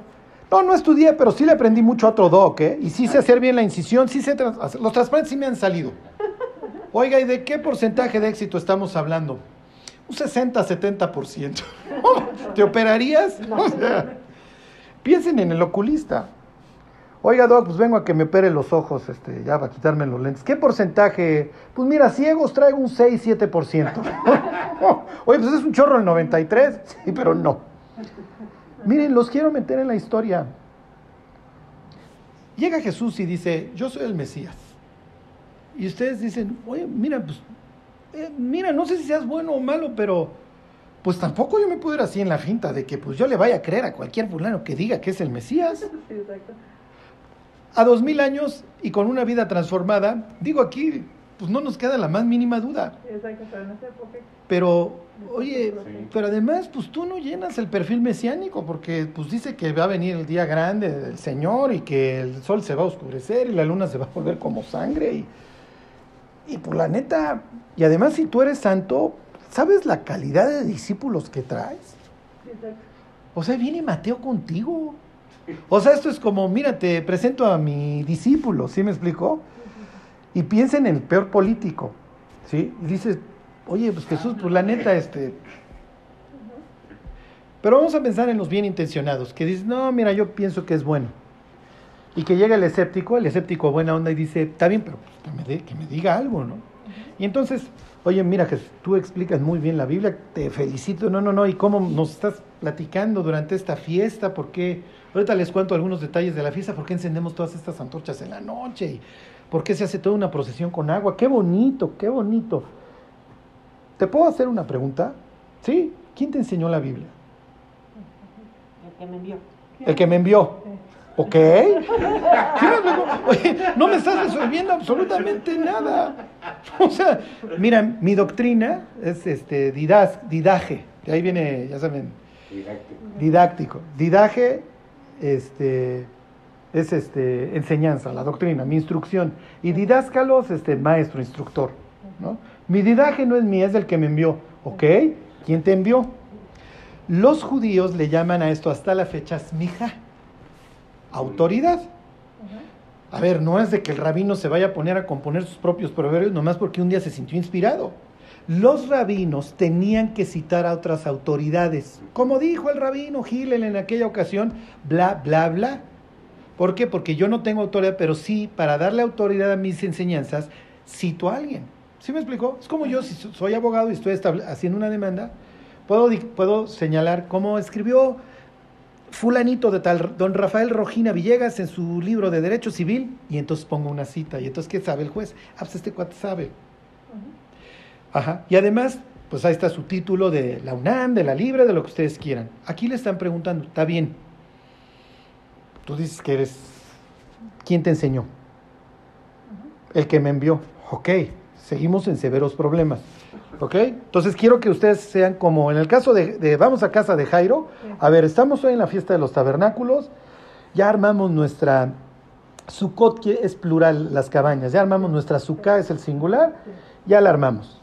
No, no estudié, pero sí le aprendí mucho a otro doc, ¿eh? Y sí sé hacer bien la incisión, sí sé... Los trasplantes sí me han salido. Oiga, ¿y de qué porcentaje de éxito estamos hablando? Un 60-70%. ¿Te operarías? O sea, piensen en el oculista. Oiga, Doc, pues vengo a que me opere los ojos, este, ya va a quitarme los lentes. ¿Qué porcentaje? Pues mira, ciegos traigo un 6-7%. Oye, pues es un chorro el 93. Sí, pero no. Miren, los quiero meter en la historia. Llega Jesús y dice, yo soy el Mesías. Y ustedes dicen, oye, mira, pues, eh, mira, no sé si seas bueno o malo, pero pues tampoco yo me puedo ir así en la finta de que pues yo le vaya a creer a cualquier fulano que diga que es el Mesías. Sí, exacto. A dos mil años y con una vida transformada, digo aquí, pues no nos queda la más mínima duda. Exacto, pero época. Pero, oye, Sí. pero además, pues tú no llenas el perfil mesiánico, porque pues dice que va a venir el día grande del Señor y que el sol se va a oscurecer y la luna se va a volver como sangre y, y pues la neta, y además si tú eres santo, ¿sabes la calidad de discípulos que traes? O sea, viene Mateo contigo. O sea, esto es como, mira, te presento a mi discípulo, ¿sí me explicó? Y piensa en el peor político, ¿sí? Y dices, oye, pues Jesús, pues la neta, este... Pero vamos a pensar en los bien intencionados, que dices, no, mira, yo pienso que es bueno. Y que llega el escéptico, el escéptico buena onda y dice, está bien, pero pues, que, me dé- que me diga algo, ¿no? Y entonces, oye, mira, Jesús, tú explicas muy bien la Biblia, te felicito, no, no, no, y cómo nos estás platicando durante esta fiesta, por qué, ahorita les cuento algunos detalles de la fiesta, por qué encendemos todas estas antorchas en la noche, y por qué se hace toda una procesión con agua, qué bonito, qué bonito. ¿Te puedo hacer una pregunta? ¿Sí? ¿Quién te enseñó la Biblia? El que me envió. El que me envió. ¿Ok? Oye, no me estás resolviendo absolutamente nada. O sea, mira, mi doctrina es este didas, didaje. De ahí viene, ya saben, Didáctico. didáctico. Didaje este, es este, enseñanza, la doctrina, mi instrucción. Y didáscalos, este, maestro, instructor. ¿no? Mi didaje no es mío, es del que me envió. ¿Ok? ¿Quién te envió? Los judíos le llaman a esto hasta la fecha smija, autoridad. A ver, no es de que el rabino se vaya a poner a componer sus propios proverbios nomás porque un día se sintió inspirado. Los rabinos tenían que citar a otras autoridades. Como dijo el rabino Gilel en aquella ocasión, bla, bla, bla. ¿Por qué? Porque yo no tengo autoridad, pero sí, para darle autoridad a mis enseñanzas, cito a alguien. ¿Sí me explicó? Es como yo, si so- soy abogado y estoy haciendo una demanda, puedo, puedo señalar cómo escribió fulanito de tal, don Rafael Rojina Villegas en su libro de Derecho Civil, y entonces pongo una cita. ¿Y entonces qué sabe el juez? Ah, pues este cuate sabe. Ajá. Y además, pues ahí está su título de la UNAM, de la Libre, de lo que ustedes quieran. Aquí le están preguntando, está bien. Tú dices que eres... ¿Quién te enseñó? El que me envió. Ok, seguimos en severos problemas. ¿Ok? Entonces quiero que ustedes sean como en el caso de, de vamos a casa de Jairo. A ver, estamos hoy en la fiesta de los tabernáculos. Ya armamos nuestra... Sukkot que es plural, las cabañas. Ya armamos nuestra suká, es el singular. Ya la armamos.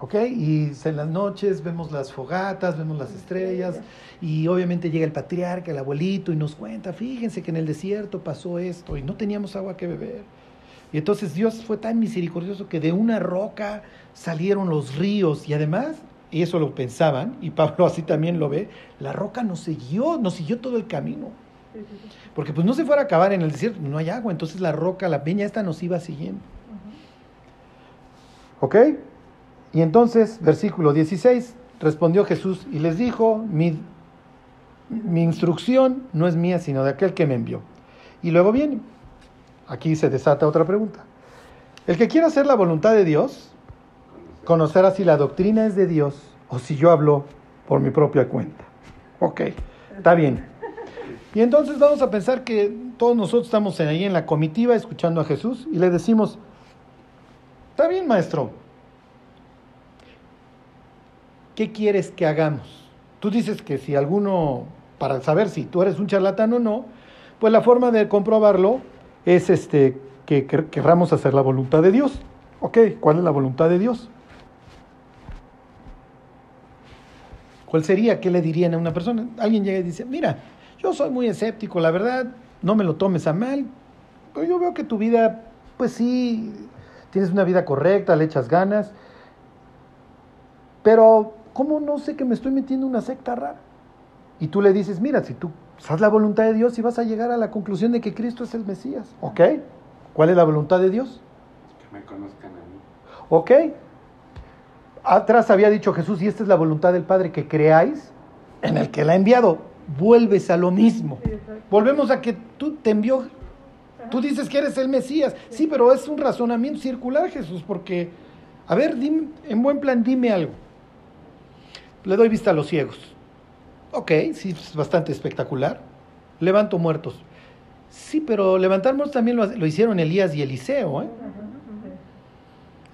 ¿Ok? Y en las noches vemos las fogatas, vemos las estrellas, y obviamente llega el patriarca, el abuelito, y nos cuenta, fíjense que en el desierto pasó esto, y no teníamos agua que beber. Y entonces Dios fue tan misericordioso que de una roca salieron los ríos, y además, y eso lo pensaban, y Pablo así también lo ve, la roca nos siguió, nos siguió todo el camino. Porque pues no se fuera a acabar en el desierto, no hay agua, entonces la roca, la peña esta nos iba siguiendo. ¿Ok? Y entonces, versículo 16, respondió Jesús y les dijo, mi, mi instrucción no es mía, sino de aquel que me envió. Y luego viene, aquí se desata otra pregunta. El que quiera hacer la voluntad de Dios, conocerá si la doctrina es de Dios o si yo hablo por mi propia cuenta. Ok, está bien. Y entonces vamos a pensar que todos nosotros estamos ahí en la comitiva escuchando a Jesús y le decimos, está bien maestro, ¿qué quieres que hagamos? Tú dices que si alguno, para saber si tú eres un charlatán o no, pues la forma de comprobarlo es este, que quer- querramos hacer la voluntad de Dios. Ok, ¿cuál es la voluntad de Dios? ¿Cuál sería? ¿Qué le dirían a una persona? Alguien llega y dice, mira, yo soy muy escéptico, la verdad, no me lo tomes a mal, pero yo veo que tu vida, pues sí, tienes una vida correcta, le echas ganas, pero ¿cómo no sé que me estoy metiendo en una secta rara? Y tú le dices, mira, si tú haz la voluntad de Dios y vas a llegar a la conclusión de que Cristo es el Mesías, ¿ok? ¿Cuál es la voluntad de Dios? Que me conozcan a mí. ¿Ok? Atrás había dicho Jesús, y esta es la voluntad del Padre, que creáis en el que la ha enviado. Vuelves a lo mismo. Volvemos a que tú te envió, tú dices que eres el Mesías. Sí, pero es un razonamiento circular, Jesús, porque, a ver, dime, en buen plan, dime algo. Le doy vista a los ciegos. Ok, sí, es bastante espectacular. Levanto muertos. Sí, pero levantar muertos también lo, lo hicieron Elías y Eliseo, ¿eh?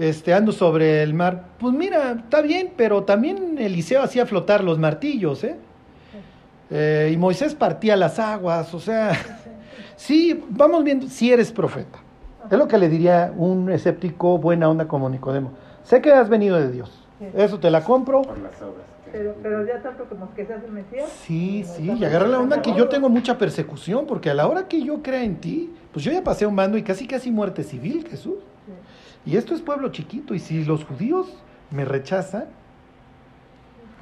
Este, ando sobre el mar. Pues mira, está bien, pero también Eliseo hacía flotar los martillos, ¿eh? Eh, y Moisés partía las aguas, o sea, sí, vamos viendo, si eres profeta. Es lo que le diría un escéptico buena onda como Nicodemo. Sé que has venido de Dios, eso te la compro. Por las obras Pero, pero ya tanto como que el Mesías. Sí, sí, y agarra la onda que yo tengo mucha persecución, porque a la hora que yo crea en ti, pues yo ya pasé un bando y casi casi muerte civil, Jesús. Sí. Y esto es pueblo chiquito, y si los judíos me rechazan,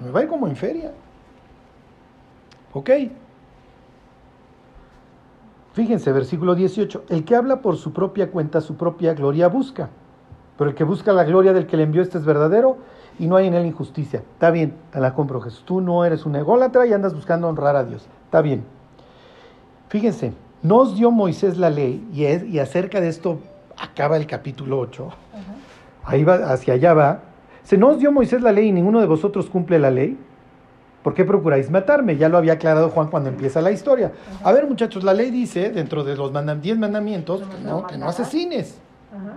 me va a ir como en feria. ¿Ok? Fíjense, versículo 18, el que habla por su propia cuenta, su propia gloria busca, pero el que busca la gloria del que le envió, este es verdadero, y no hay en él injusticia. Está bien, te la compro Jesús. Tú no eres un ególatra y andas buscando honrar a Dios. Está bien. Fíjense, nos dio Moisés la ley, y, es, y acerca de esto acaba el capítulo 8. Ajá. Ahí va, hacia allá va. Se nos dio Moisés la ley y ninguno de vosotros cumple la ley. ¿Por qué procuráis matarme? Ya lo había aclarado Juan cuando empieza la historia. A ver, muchachos, la ley dice, dentro de los mandam- 10 mandamientos, que no, que no asesines. Ajá.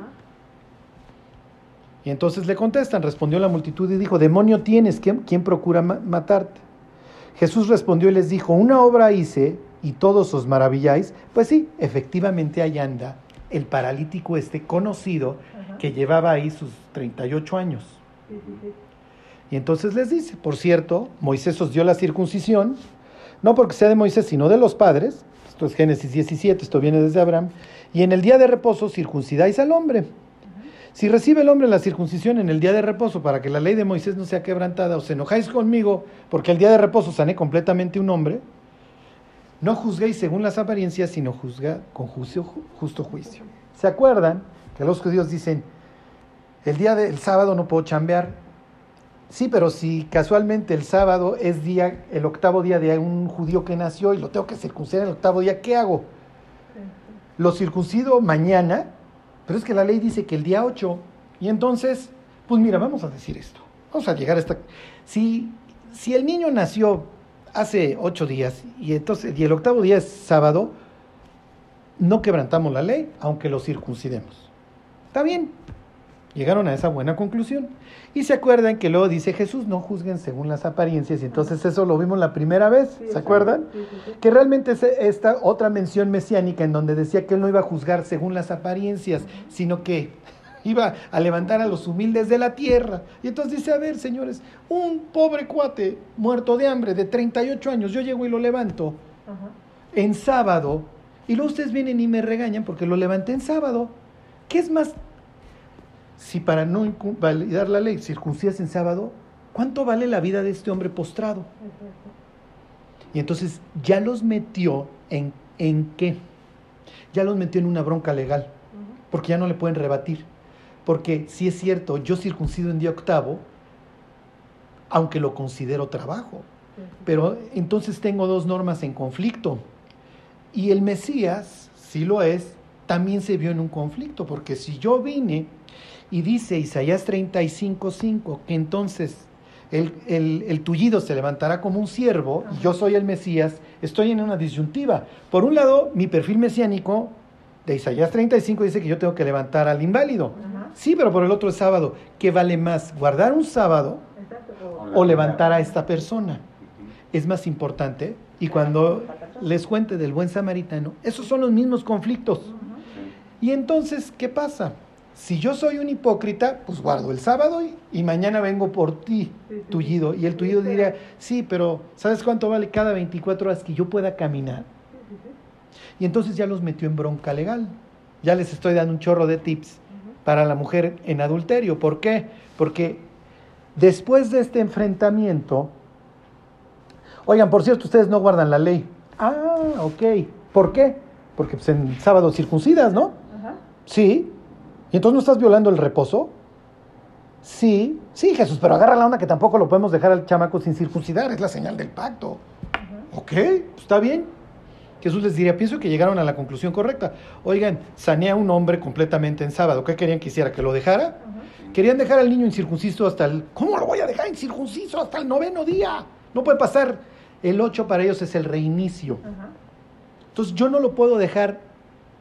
Y entonces le contestan, respondió la multitud y dijo, demonio tienes, ¿quién, quién procura ma- matarte? Jesús respondió y les dijo, una obra hice y todos os maravilláis. Pues sí, efectivamente ahí anda el paralítico este conocido Ajá. que llevaba ahí sus 38 años. Sí, sí, sí. Y entonces les dice, por cierto, Moisés os dio la circuncisión, no porque sea de Moisés, sino de los padres. Esto es Génesis 17, esto viene desde Abraham. Y en el día de reposo circuncidáis al hombre. Si recibe el hombre la circuncisión en el día de reposo para que la ley de Moisés no sea quebrantada, os enojáis conmigo porque el día de reposo sané completamente un hombre, no juzguéis según las apariencias, sino juzga con juicio, justo juicio. ¿Se acuerdan que los judíos dicen, el día del sábado no puedo chambear? Sí, pero si casualmente el sábado es día, el octavo día de un judío que nació y lo tengo que circuncidar el octavo día, ¿qué hago? Lo circuncido mañana, pero es que la ley dice que el día 8. Y entonces, pues mira, vamos a decir esto. Vamos a llegar a esta... Si, si el niño nació hace ocho días y entonces y el octavo día es sábado, no quebrantamos la ley, aunque lo circuncidemos. Está bien. Llegaron a esa buena conclusión. Y se acuerdan que luego dice Jesús, no juzguen según las apariencias. Y entonces eso lo vimos la primera vez. ¿Se acuerdan? Que realmente es esta otra mención mesiánica en donde decía que él no iba a juzgar según las apariencias, sino que iba a levantar a los humildes de la tierra. Y entonces dice, a ver, señores, un pobre cuate muerto de hambre de 38 años, yo llego y lo levanto Ajá. en sábado, y luego ustedes vienen y me regañan porque lo levanté en sábado. ¿Qué es más? Si para no incu- validar la ley circuncidas en sábado, ¿cuánto vale la vida de este hombre postrado? Y entonces ya los metió en, en qué? Ya los metió en una bronca legal, porque ya no le pueden rebatir. Porque si es cierto, yo circuncido en día octavo, aunque lo considero trabajo. Pero entonces tengo dos normas en conflicto. Y el Mesías, si lo es, también se vio en un conflicto, porque si yo vine y dice Isaías 35:5 que entonces el, el, el tullido se levantará como un siervo, y yo soy el Mesías, estoy en una disyuntiva. Por un lado, mi perfil mesiánico de Isaías 35 dice que yo tengo que levantar al inválido. Ajá. Sí, pero por el otro es sábado. ¿Qué vale más? ¿Guardar un sábado o levantar a esta persona? Es más importante. Y cuando les cuente del buen samaritano, esos son los mismos conflictos. Y entonces, ¿qué pasa? Si yo soy un hipócrita, pues guardo el sábado y, y mañana vengo por ti, tullido. Y el tullido diría, sí, pero ¿sabes cuánto vale cada 24 horas que yo pueda caminar? Y entonces ya los metió en bronca legal. Ya les estoy dando un chorro de tips para la mujer en adulterio. ¿Por qué? Porque después de este enfrentamiento, oigan, por cierto, ustedes no guardan la ley. Ah, ok. ¿Por qué? Porque pues, en sábado circuncidas, ¿no? Ajá. Sí. ¿Y entonces no estás violando el reposo? Sí. Sí, Jesús, pero agarra la onda que tampoco lo podemos dejar al chamaco sin circuncidar. Es la señal del pacto. Ok, pues, está bien. Jesús les diría, pienso que llegaron a la conclusión correcta. Oigan, sané a un hombre completamente en sábado. ¿Qué querían que hiciera? ¿Que lo dejara? Querían dejar al niño incircunciso hasta el... ¿Cómo lo voy a dejar incircunciso hasta el noveno día? No puede pasar. El 8 para ellos es el reinicio. Entonces yo no lo puedo dejar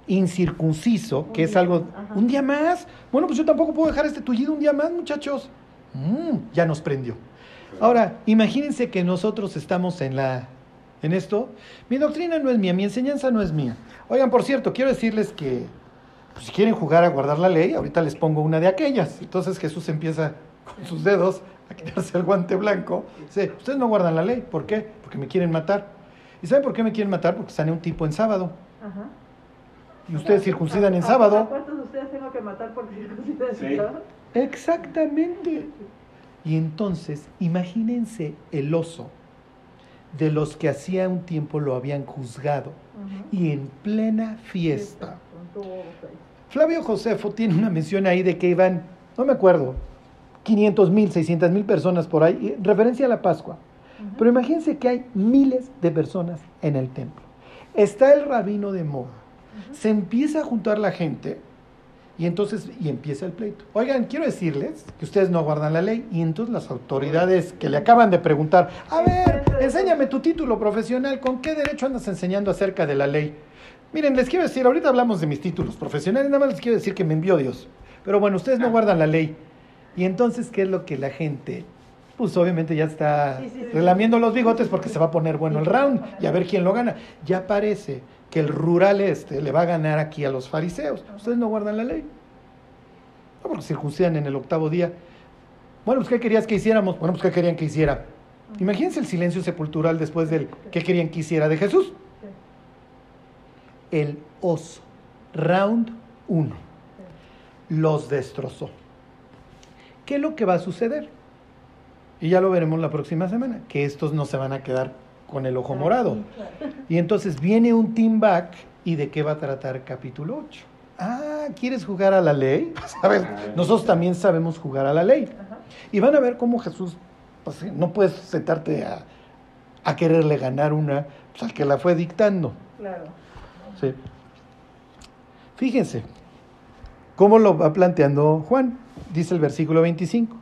incircunciso, que Un es día algo... ajá. ¿Un día más? Bueno, pues yo tampoco puedo dejar este tullido un día más, muchachos. Mm, ya nos prendió. Ahora, imagínense que nosotros estamos en la en esto. Mi doctrina no es mía, mi enseñanza no es mía. Oigan, por cierto, quiero decirles que pues, si quieren jugar a guardar la ley, ahorita les pongo una de aquellas. Entonces Jesús empieza con sus dedos a quitarse el guante blanco. Dice, ustedes no guardan la ley. ¿Por qué? Porque me quieren matar. ¿Y saben por qué me quieren matar? Porque sané un tipo en sábado. Ajá. Y ustedes circuncidan en ¿A- sábado. ¿A cuántos de ustedes tengo que matar por circuncidación? Sí. Exactamente. Y entonces, imagínense el oso de los que hacía un tiempo lo habían juzgado y en plena fiesta. Flavio Josefo tiene una mención ahí de que iban, no me acuerdo, 500 mil, 600 mil personas por ahí, en referencia a la Pascua. Pero imagínense que hay miles de personas en el templo. Está el rabino de Se empieza a juntar la gente y entonces y empieza el pleito. Oigan, quiero decirles que ustedes no guardan la ley y entonces las autoridades que le acaban de preguntar, a ver, enséñame tu título profesional, ¿con qué derecho andas enseñando acerca de la ley? Miren, les quiero decir, ahorita hablamos de mis títulos profesionales, nada más les quiero decir que me envió Dios. Pero bueno, ustedes no guardan la ley. Y entonces, ¿qué es lo que la gente? Pues obviamente ya está relamiendo los bigotes porque se va a poner bueno el round y a ver quién lo gana. Ya parece que el rural este le va a ganar aquí a los fariseos. Ustedes no guardan la ley. No, porque circuncidan en el octavo día. Bueno, pues ¿qué querías que hiciéramos? Bueno, pues ¿qué querían que hiciera? Imagínense el silencio sepultural después del ¿qué querían que hiciera de Jesús? El oso. Round 1. Los destrozó. ¿Qué es lo que va a suceder? Y ya lo veremos la próxima semana, que estos no se van a quedar con el ojo morado. Y entonces viene un team back y de qué va a tratar capítulo 8. Ah, ¿quieres jugar a la ley? Pues, a ver, nosotros también sabemos jugar a la ley. Y van a ver cómo Jesús, pues, no puedes sentarte a, a quererle ganar una pues, al que la fue dictando. Claro. Sí. Fíjense cómo lo va planteando Juan, dice el versículo 25.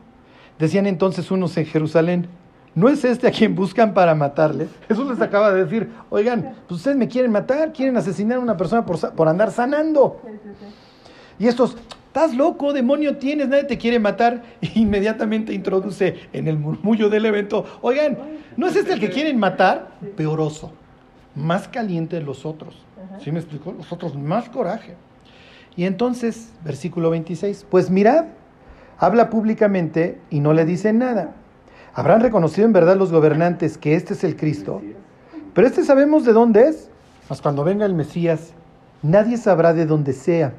Decían entonces unos en Jerusalén, ¿no es este a quien buscan para matarle? Jesús les acaba de decir, oigan, pues ustedes me quieren matar, quieren asesinar a una persona por, por andar sanando. Y estos, estás loco, demonio tienes, nadie te quiere matar. E inmediatamente introduce en el murmullo del evento, oigan, ¿no es este el que quieren matar? Peoroso, más caliente de los otros. ¿Sí me explicó? Los otros más coraje. Y entonces, versículo 26, pues mirad, habla públicamente y no le dicen nada. Habrán reconocido en verdad los gobernantes que este es el Cristo, pero este sabemos de dónde es. Mas cuando venga el Mesías, nadie sabrá de dónde sea.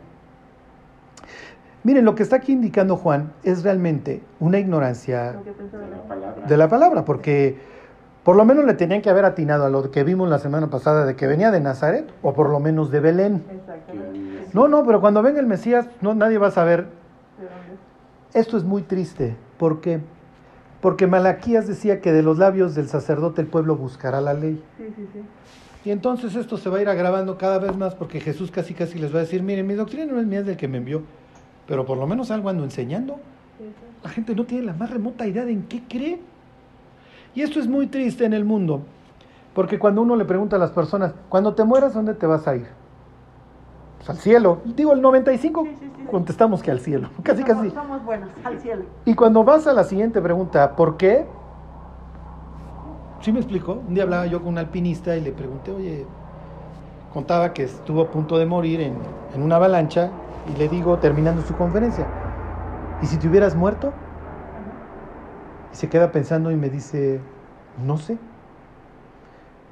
Miren, lo que está aquí indicando Juan es realmente una ignorancia De la la- palabra. porque por lo menos le tenían que haber atinado a lo que vimos la semana pasada de que venía de Nazaret, o por lo menos de Belén. No, no, pero cuando venga el Mesías, no, nadie va a saber. Esto es muy triste. ¿Por qué? Porque Malaquías decía que de los labios del sacerdote el pueblo buscará la ley. Sí, sí, sí. Y entonces esto se va a ir agravando cada vez más porque Jesús casi casi les va a decir, miren, mi doctrina no es mía, es del que me envió, pero por lo menos algo ando enseñando. La gente no tiene la más remota idea de en qué cree. Y esto es muy triste en el mundo, porque cuando uno le pregunta a las personas, cuando te mueras, ¿dónde te vas a ir? Pues al cielo. Digo, el 95 Sí, sí, sí. contestamos que al cielo, casi somos, casi. Somos buenos, al cielo. Y cuando vas a la siguiente pregunta, ¿por qué? ¿Sí me explico? Un día hablaba yo con un alpinista y le pregunté, oye, contaba que estuvo a punto de morir en, en una avalancha Y le digo, terminando su conferencia, ¿y si te hubieras muerto? Y se queda pensando y me dice, no sé.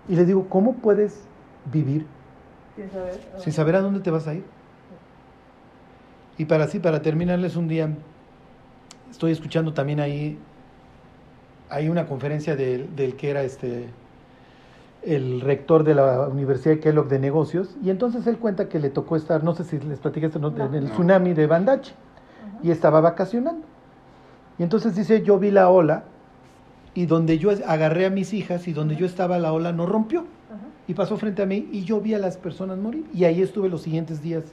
Y le digo, ¿cómo puedes vivir Sin saber. sin saber a dónde te vas a ir? Y para así, para terminarles un día, estoy escuchando también ahí, hay una conferencia del, del que era este el rector de la Universidad de Kellogg de Negocios, y entonces él cuenta que le tocó estar, no sé si les platicaste, ¿no? No. en el No. tsunami de Bandache, y estaba vacacionando. Y entonces dice, yo vi la ola, y donde yo agarré a mis hijas, y donde yo estaba la ola no rompió, Ajá. y pasó frente a mí, y yo vi a las personas morir, y ahí estuve los siguientes días,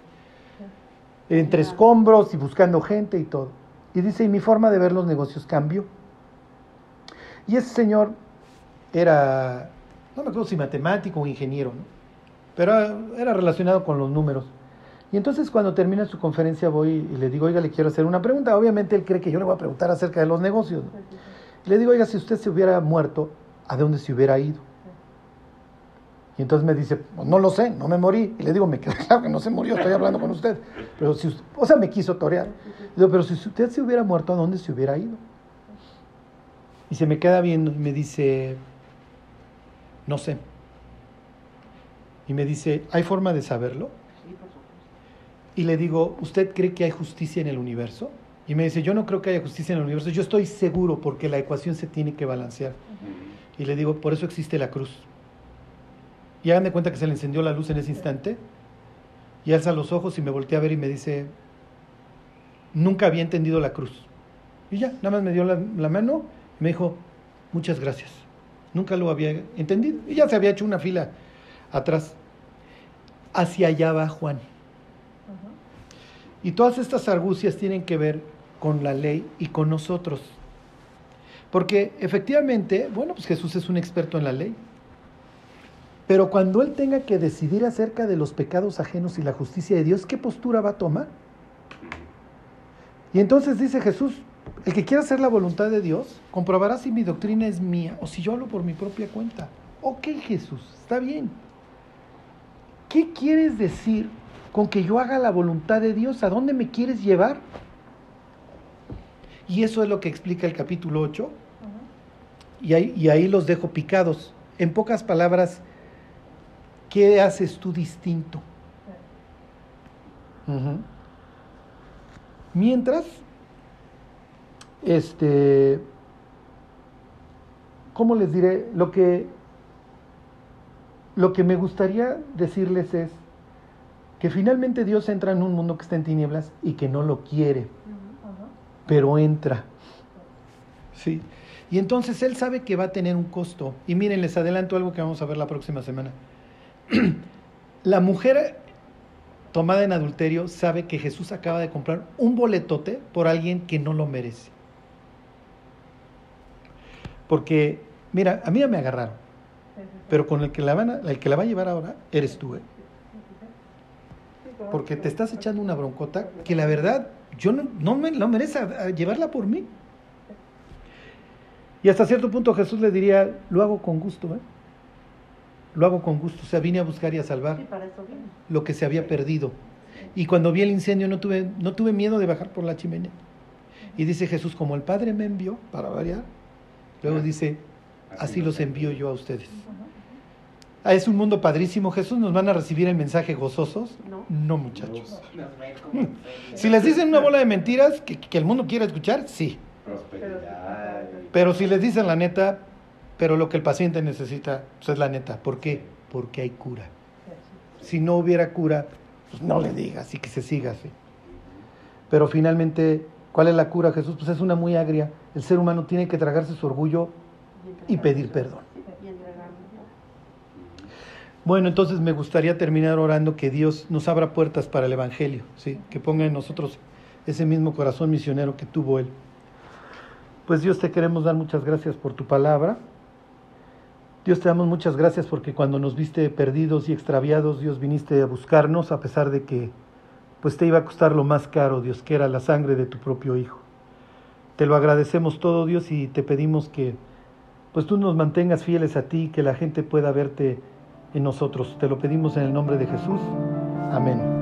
entre escombros y buscando gente y todo. Y dice, y mi forma de ver los negocios cambió. Y ese señor era, no me acuerdo si matemático o ingeniero, ¿no? pero era- era relacionado con los números. Y entonces cuando termina su conferencia voy y le digo, oiga, le quiero hacer una pregunta. Obviamente él cree que yo le voy a preguntar acerca de los negocios. ¿no? Y le digo, oiga, si usted se hubiera muerto, ¿a dónde se hubiera ido? Y entonces me dice, pues no lo sé, no me morí. Y le digo, me queda claro que no se murió, estoy hablando con usted. Pero si, us- o sea, me quiso torear. Y digo, pero si usted se hubiera muerto, ¿a dónde se hubiera ido? Y se me queda viendo y me dice, no sé. Y me dice, ¿hay forma de saberlo? Y le digo, ¿usted cree que hay justicia en el universo? Y me dice, yo no creo que haya justicia en el universo, yo estoy seguro porque la ecuación se tiene que balancear. Y le digo, por eso existe la cruz. Y hagan de cuenta que se le encendió la luz en ese instante. Y alza los ojos y me voltea a ver y me dice, nunca había entendido la cruz. Y ya, nada más me dio la, la mano y me dijo, muchas gracias. Nunca lo había entendido. Y ya se había hecho una fila atrás. Hacia allá va Juan. Y todas estas argucias tienen que ver con la ley y con nosotros. Porque efectivamente, bueno, pues Jesús es un experto en la ley. Pero cuando Él tenga que decidir acerca de los pecados ajenos y la justicia de Dios, ¿qué postura va a tomar? Y entonces dice Jesús, el que quiera hacer la voluntad de Dios, comprobará si mi doctrina es mía o si yo hablo por mi propia cuenta. Ok, Jesús, está bien. ¿Qué quieres decir con que yo haga la voluntad de Dios? ¿A dónde me quieres llevar? Y eso es lo que explica el capítulo 8. Ajá. Y ahí, y ahí los dejo picados. En pocas palabras, ¿qué haces tú distinto? Mientras, este, ¿cómo les diré? Lo que, lo que me gustaría decirles es que finalmente Dios entra en un mundo que está en tinieblas y que no lo quiere, pero entra. Sí. Y entonces Él sabe que va a tener un costo. Y miren, les adelanto algo que vamos a ver la próxima semana. la mujer tomada en adulterio sabe que Jesús acaba de comprar un boletote por alguien que no lo merece. Porque, mira, a mí ya me agarraron, pero con el que la, van a- el que la va a llevar ahora eres tú, ¿eh? Porque te estás echando una broncota que la verdad yo no, no me no merece a- a llevarla por mí. Y hasta cierto punto Jesús le diría, lo hago con gusto, ¿eh? Lo hago con gusto. O sea, vine a buscar y a salvar Sí, para eso viene. lo que se había perdido. Y cuando vi el incendio no tuve, no tuve miedo de bajar por la chimenea. Y dice Jesús, como el Padre me envió, para variar, luego dice, así los envío yo a ustedes. Ah, es un mundo padrísimo. Jesús nos van a recibir el mensaje gozosos. No. No, muchachos. Si les dicen una bola de mentiras que, que el mundo quiere escuchar, sí. Prosperidad. Pero si les dicen la neta, pero lo que el paciente necesita, pues es la neta. ¿Por qué? Porque hay cura. Si no hubiera cura, pues no le digas y que se siga así. Pero finalmente, ¿cuál es la cura, Jesús? Pues es una muy agria. El ser humano tiene que tragarse su orgullo y pedir perdón. Bueno, entonces me gustaría terminar orando que Dios nos abra puertas para el Evangelio, ¿sí? que ponga en nosotros ese mismo corazón misionero que tuvo Él. Pues Dios te queremos dar muchas gracias por tu palabra. Dios te damos muchas gracias porque cuando nos viste perdidos y extraviados, Dios viniste a buscarnos a pesar de que pues te iba a costar lo más caro, Dios, que era la sangre de tu propio Hijo. Te lo agradecemos todo, Dios, y te pedimos que pues tú nos mantengas fieles a ti, que la gente pueda verte en nosotros. Te lo pedimos en el nombre de Jesús. Amén.